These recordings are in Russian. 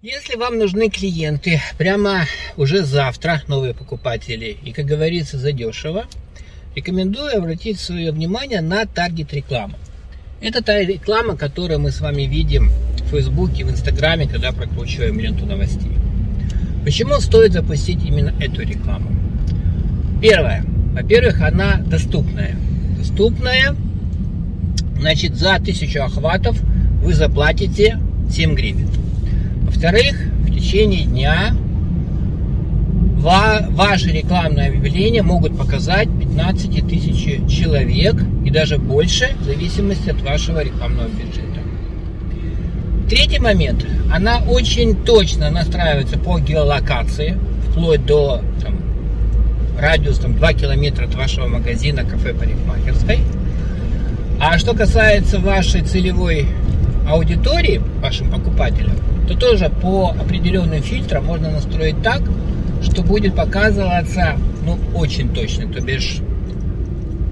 Если вам нужны клиенты прямо уже завтра, новые покупатели, и, как говорится, задешево, рекомендую обратить свое внимание на таргет рекламу. Это та реклама, которую мы с вами видим в Фейсбуке, в Инстаграме, когда прокручиваем ленту новостей. Почему стоит запустить именно эту рекламу? Первое. Во-первых, она доступная. Доступная, значит, за 1000 охватов вы заплатите 7 гривен. Во-вторых, в течение дня ваши рекламные объявления могут показать 15 тысяч человек и даже больше, в зависимости от вашего рекламного бюджета. Третий момент. Она очень точно настраивается по геолокации, вплоть до там, радиус там, 2 километра от вашего магазина, кафе, парикмахерской. А что касается вашей целевой аудитории, вашим покупателям, то тоже по определенным фильтрам можно настроить так, что будет показываться ну, очень точно, то бишь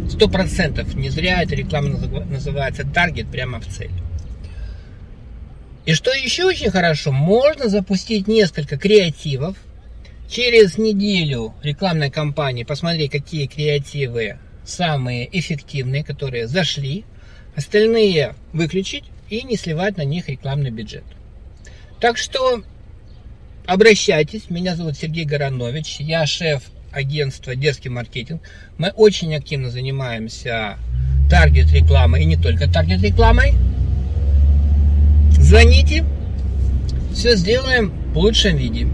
сто процентов не зря эта реклама называется таргет прямо в цель. И что еще очень хорошо, можно запустить несколько креативов, через неделю рекламной кампании посмотреть, какие креативы самые эффективные, которые зашли, остальные выключить и не сливать на них рекламный бюджет. Так что обращайтесь. Меня зовут Сергей Горанович. Я шеф агентства «Детский маркетинг». Мы очень активно занимаемся таргет рекламой и не только таргет рекламой. Звоните, все сделаем в лучшем виде.